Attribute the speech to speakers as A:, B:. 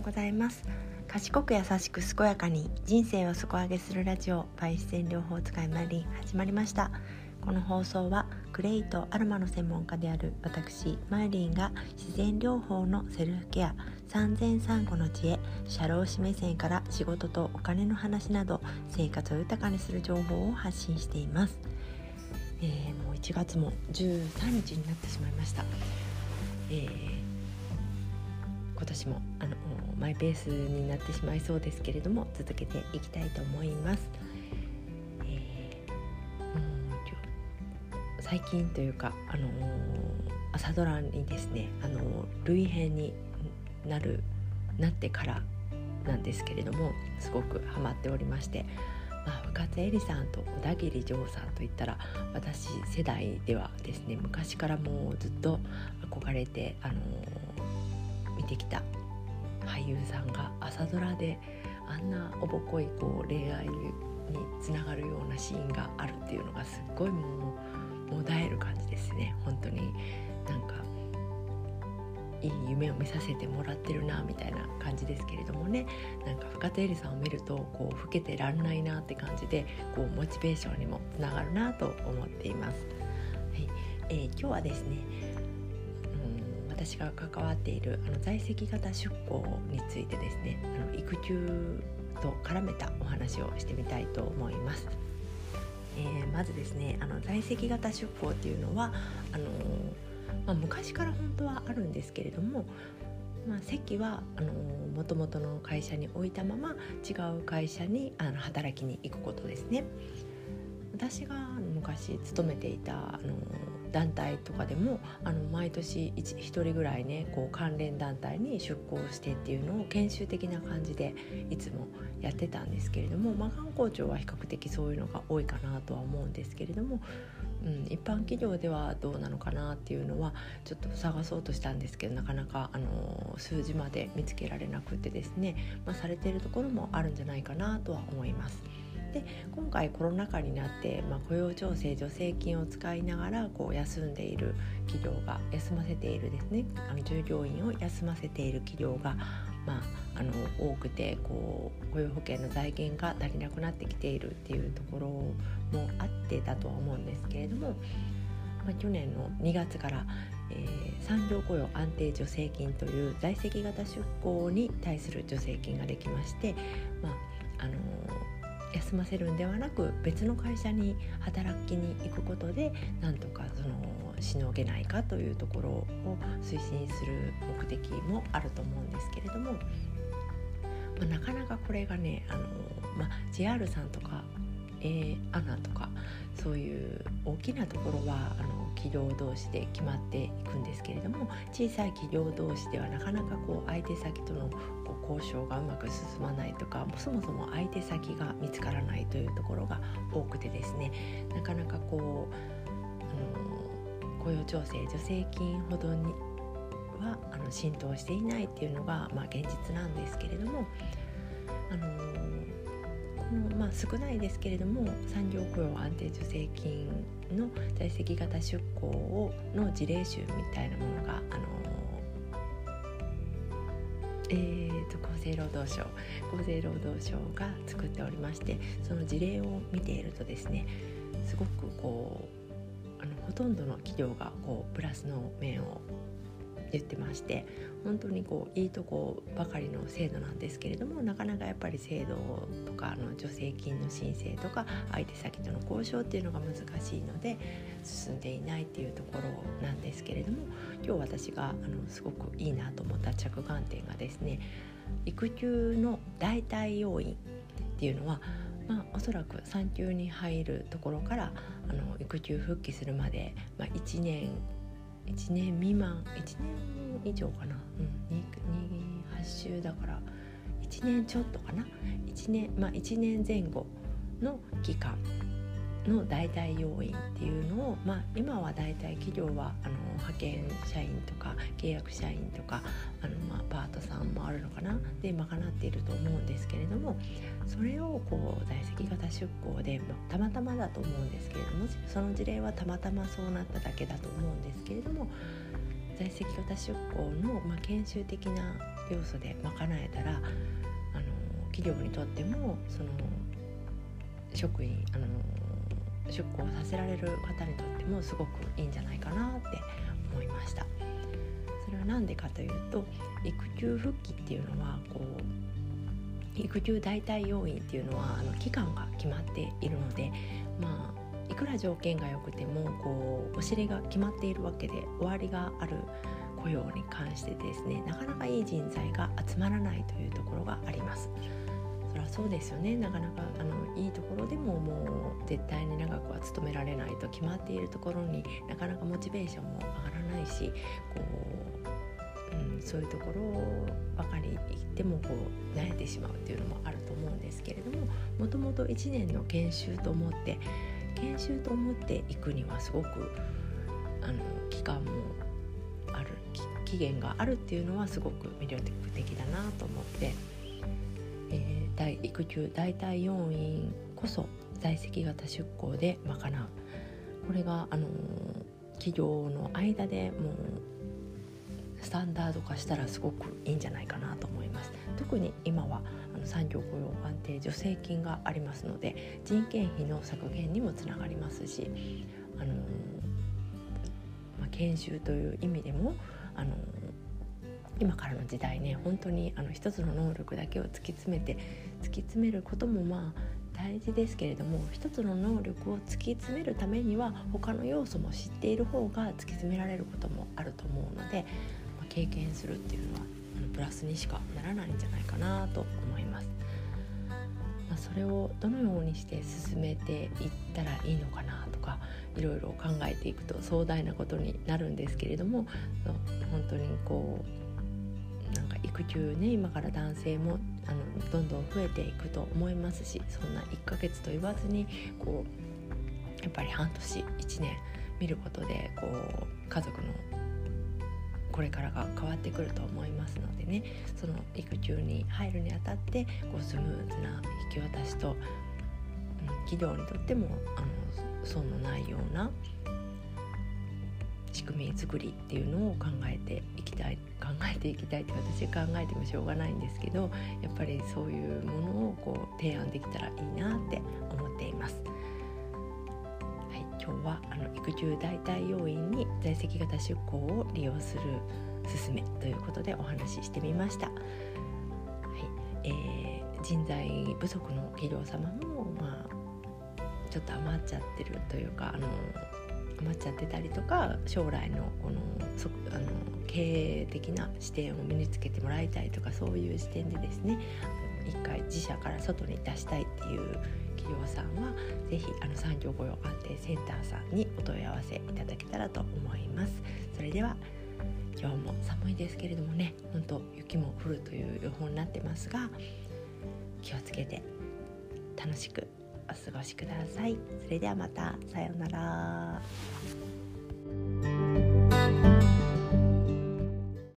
A: うございます。賢く優しく健やかに人生を底上げするラジオバイ自然療法使いマリン始まりました。この放送はクレイとアロマの専門家である私マイリンが自然療法のセルフケア産前産後の知恵社労士目線から仕事とお金の話など生活を豊かにする情報を発信しています、えー、もう1月も13日になってしまいました、えー、今年もあのマイペースになってしまいそうですけれども続けていきたいと思います。最近というか、あのー、朝ドラにですね、あのー、類編になるなってからなんですけれどもすごくハマっておりまして、まあ、深津絵里さんと小田切丈さんといったら私世代ではですね昔からもうずっと憧れて、あのー、てきた俳優さんが朝ドラであんなおぼこいこう恋愛につながるようなシーンがあるっていうのがすっごいもうもだえる感じですね本当になんかいい夢を見させてもらってるなみたいな感じですけれどもねなんか深田絵里さんを見るとこう老けてらんないなって感じでこうモチベーションにもつながるなと思っています。はいえー、今日はですね私が関わっているあの在籍型出向についてですねあの育休と絡めたお話をしてみたいと思います。えー、まずですねあの在籍型出向っていうのはあの、まあ、昔から本当はあるんですけれども、まあ、席はあの元々の会社に置いたまま違う会社にあの働きに行くことですね。私が昔勤めていたあの団体とかでもあの毎年 1, 1人ぐらいねこう関連団体に出向してっていうのを研修的な感じでいつもやってたんですけれども、まあ、観光庁は比較的そういうのが多いかなとは思うんですけれども、うん、一般企業ではどうなのかなっていうのはちょっと探そうとしたんですけどなかなかあの数字まで見つけられなくてですね、まあ、されてるところもあるんじゃないかなとは思います。で今回コロナ禍になって、まあ、雇用調整助成金を使いながらこう休んでいる企業が休ませているですね。あの従業員を休ませている企業が、まあ、あの多くてこう雇用保険の財源が足りなくなってきているっていうところもあってだとは思うんですけれども、まあ、去年の2月から、えー、産業雇用安定助成金という在籍型出向に対する助成金ができまして、まああの休ませるんではなく別の会社に働きに行くことでなんとかそのしのげないかというところを推進する目的もあると思うんですけれども、まあ、なかなかこれがねあの、まあ、JR さんとか A アナとかそういう大きなところはあの企業同士で決まっていくんですけれども小さい企業同士ではなかなかこう相手先との交渉がうまく進まないとかそもそも相手先が見つからないというところが多くてですねなかなかこうあの雇用調整助成金ほどにはあの浸透していないっていうのが、まあ、現実なんですけれどもあの、少ないですけれども産業雇用安定助成金の在籍型出向をの事例集みたいなものが、あのえーと、厚生労働省厚生労働省が作っておりましてその事例を見ているとですねすごくこうあのほとんどの企業がこうプラスの面を言ってまして本当にこういいとこばかりの制度なんですけれどもなかなかやっぱり制度とかあの助成金の申請とか相手先との交渉っていうのが難しいので進んでいないっていうところなんですけれども今日私があのすごくいいなと思った着眼点がですね育休の代替要因っていうのはまあ、おそらく産休に入るところからあの育休復帰するまで、まあ、1年1年未満1年以上かな、うん、8週だから1年ちょっとかな。1年まあ1年前後の期間。の代替要因っていうのを、まあ、今は大体企業はあの派遣社員とか契約社員とかあの、まあ、パートさんもあるのかな。で賄っていると思うんですけれどもそれをこう在籍型出向で、まあ、たまたまだと思うんですけれどもその事例はたまたまそうなっただけだと思うんですけれども在籍型出向の、まあ、研修的な要素で賄えたらあの企業にとってもその職員あの出向させられる方にとってもすごくいいんじゃないかなって思いました。それは何でかというと育休復帰っていうのはこう育休代替要員っていうのはあの期間が決まっているのでまあいくら条件が良くてもこうお尻が決まっているわけで終わりがある雇用に関してですねなかなかいい人材が集まらないというところが。そうですよねなかなかあのいいところでももう絶対に長くは勤められないと決まっているところになかなかモチベーションも上がらないしこう、うん、そういうところばかり行ってもこう慣れてしまうっていうのもあると思うんですけれどももともと1年の研修と思って研修と思っていくにはすごくあの期間もある期限があるっていうのはすごく魅力的だなと思って。えー、大育休代替要員こそ在籍型出向で賄うこれが、あのー、企業の間でもうスタンダード化したらすごくいいんじゃないかなと思います。特に今はあの産業雇用安定助成金がありますので人件費の削減にもつながりますし、あのー、まあ、研修という意味でも、あのー今からの時代ね本当にあの一つの能力だけを突き詰めて突き詰めることもまあ大事ですけれども一つの能力を突き詰めるためには他の要素も知っている方が突き詰められることもあると思うので、まあ、経験するっていうのはプラスにしかならないんじゃないかなと思います。まあ、それをどのようにして進めていったらいいのかなとかいろいろ考えていくと壮大なことになるんですけれども本当にこうなんか育休ね今から男性もあのどんどん増えていくと思いますしそんな1ヶ月と言わずにこうやっぱり半年1年見ることでこう家族のこれからが変わってくると思いますのでねその育休に入るにあたってこうスムーズな引き渡しと、うん、企業にとってもあの損のないような仕組み作りっていうのを考えていきたい考えていきたいって私考えてもしょうがないんですけどやっぱりそういうものをこう提案できたらいいなって思っています。はい、今日はあの育休代替要員に在籍型出向を利用する勧めということでお話ししてみました。はいえー、人材不足の企業様も、まあ、ちょっと余っちゃってるというかあの余っちゃってたりとか将来のこのそあの経営的な視点を身につけてもらいたいとかそういう視点でですね一回自社から外に出したいっていう企業さんは是非あの産業雇用安定センターさんにお問い合わせいただけたらと思います。それでは今日も寒いですけれどもね本当雪も降るという予報になってますが気をつけて楽しくお過ごしください。それではまたさようなら。